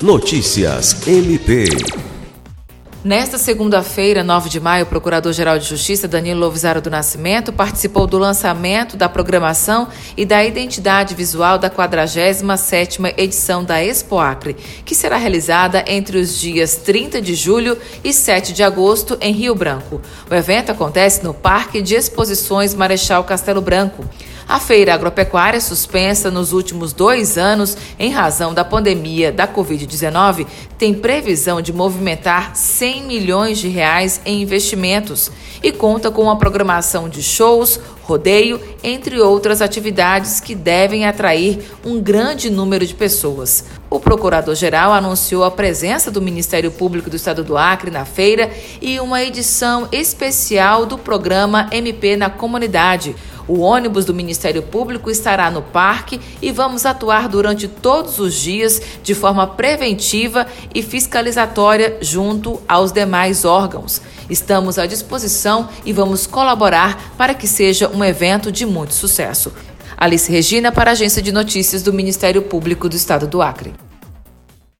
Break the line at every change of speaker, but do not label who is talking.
Notícias MP.
Nesta segunda-feira, 9 de maio, o Procurador-Geral de Justiça, Danilo Lovisaro do Nascimento, participou do lançamento da programação e da identidade visual da 47ª edição da Expo Acre, que será realizada entre os dias 30 de julho e 7 de agosto em Rio Branco. O evento acontece no Parque de Exposições Marechal Castelo Branco. A feira agropecuária, suspensa nos últimos dois anos em razão da pandemia da Covid-19, tem previsão de movimentar 100 milhões de reais em investimentos e conta com uma programação de shows, rodeio, entre outras atividades que devem atrair um grande número de pessoas. O procurador-geral anunciou a presença do Ministério Público do Estado do Acre na feira e uma edição especial do programa MP na Comunidade. O ônibus do Ministério Público estará no parque e vamos atuar durante todos os dias de forma preventiva e fiscalizatória junto aos demais órgãos. Estamos à disposição e vamos colaborar para que seja um evento de muito sucesso. Alice Regina, para a Agência de Notícias do Ministério Público do Estado do Acre.